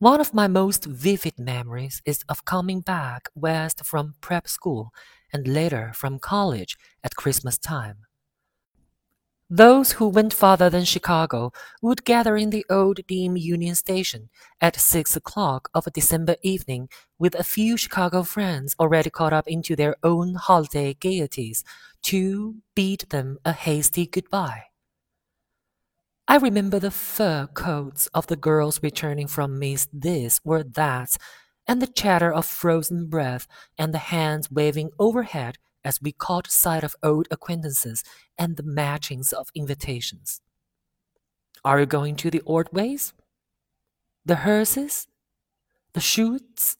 One of my most vivid memories is of coming back west from prep school and later from college at Christmas time. Those who went farther than Chicago would gather in the old Beam Union Station at six o'clock of a December evening with a few Chicago friends already caught up into their own holiday gaieties to bid them a hasty goodbye. I remember the fur coats of the girls returning from Miss This or That, and the chatter of frozen breath and the hands waving overhead as we caught sight of old acquaintances and the matchings of invitations. Are you going to the Ordways? The Herseys? The Schultzes?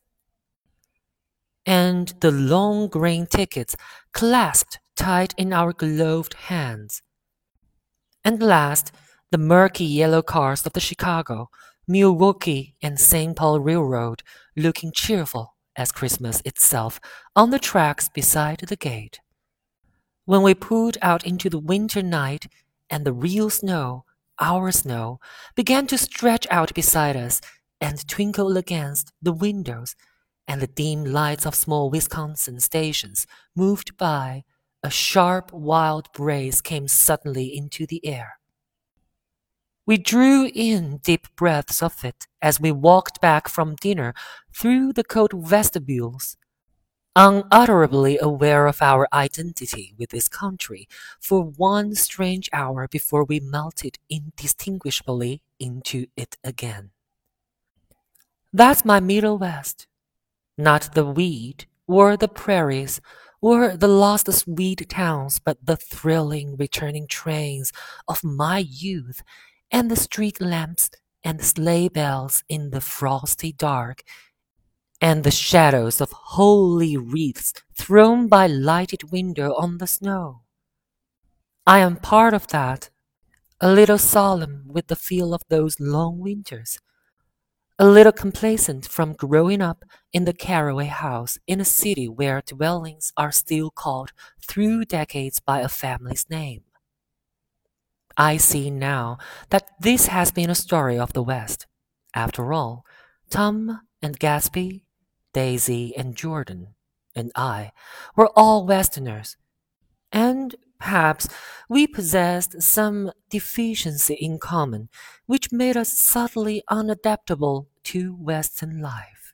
And the long green tickets clasped tight in our gloved hands. And last, the murky yellow cars of the Chicago, Milwaukee, and St. Paul Railroad looking cheerful as Christmas itself on the tracks beside the gate. When we pulled out into the winter night and the real snow, our snow, began to stretch out beside us and twinkle against the windows, and the dim lights of small Wisconsin stations moved by, a sharp wild breeze came suddenly into the air. We drew in deep breaths of it as we walked back from dinner through the cold vestibules, unutterably aware of our identity with this country for one strange hour before we melted indistinguishably into it again. That's my Middle West, not the weed or the prairies or the lost Swede towns, but the thrilling returning trains of my youth and the street lamps and sleigh bells in the frosty dark, and the shadows of holy wreaths thrown by lighted window on the snow. I am part of that, a little solemn with the feel of those long winters, a little complacent from growing up in the Carraway house in a city where dwellings are still called through decades by a family's name. I see now that this has been a story of the West. After all, Tom and Gatsby, Daisy and Jordan, and I were all Westerners, and perhaps we possessed some deficiency in common which made us subtly unadaptable to Western life.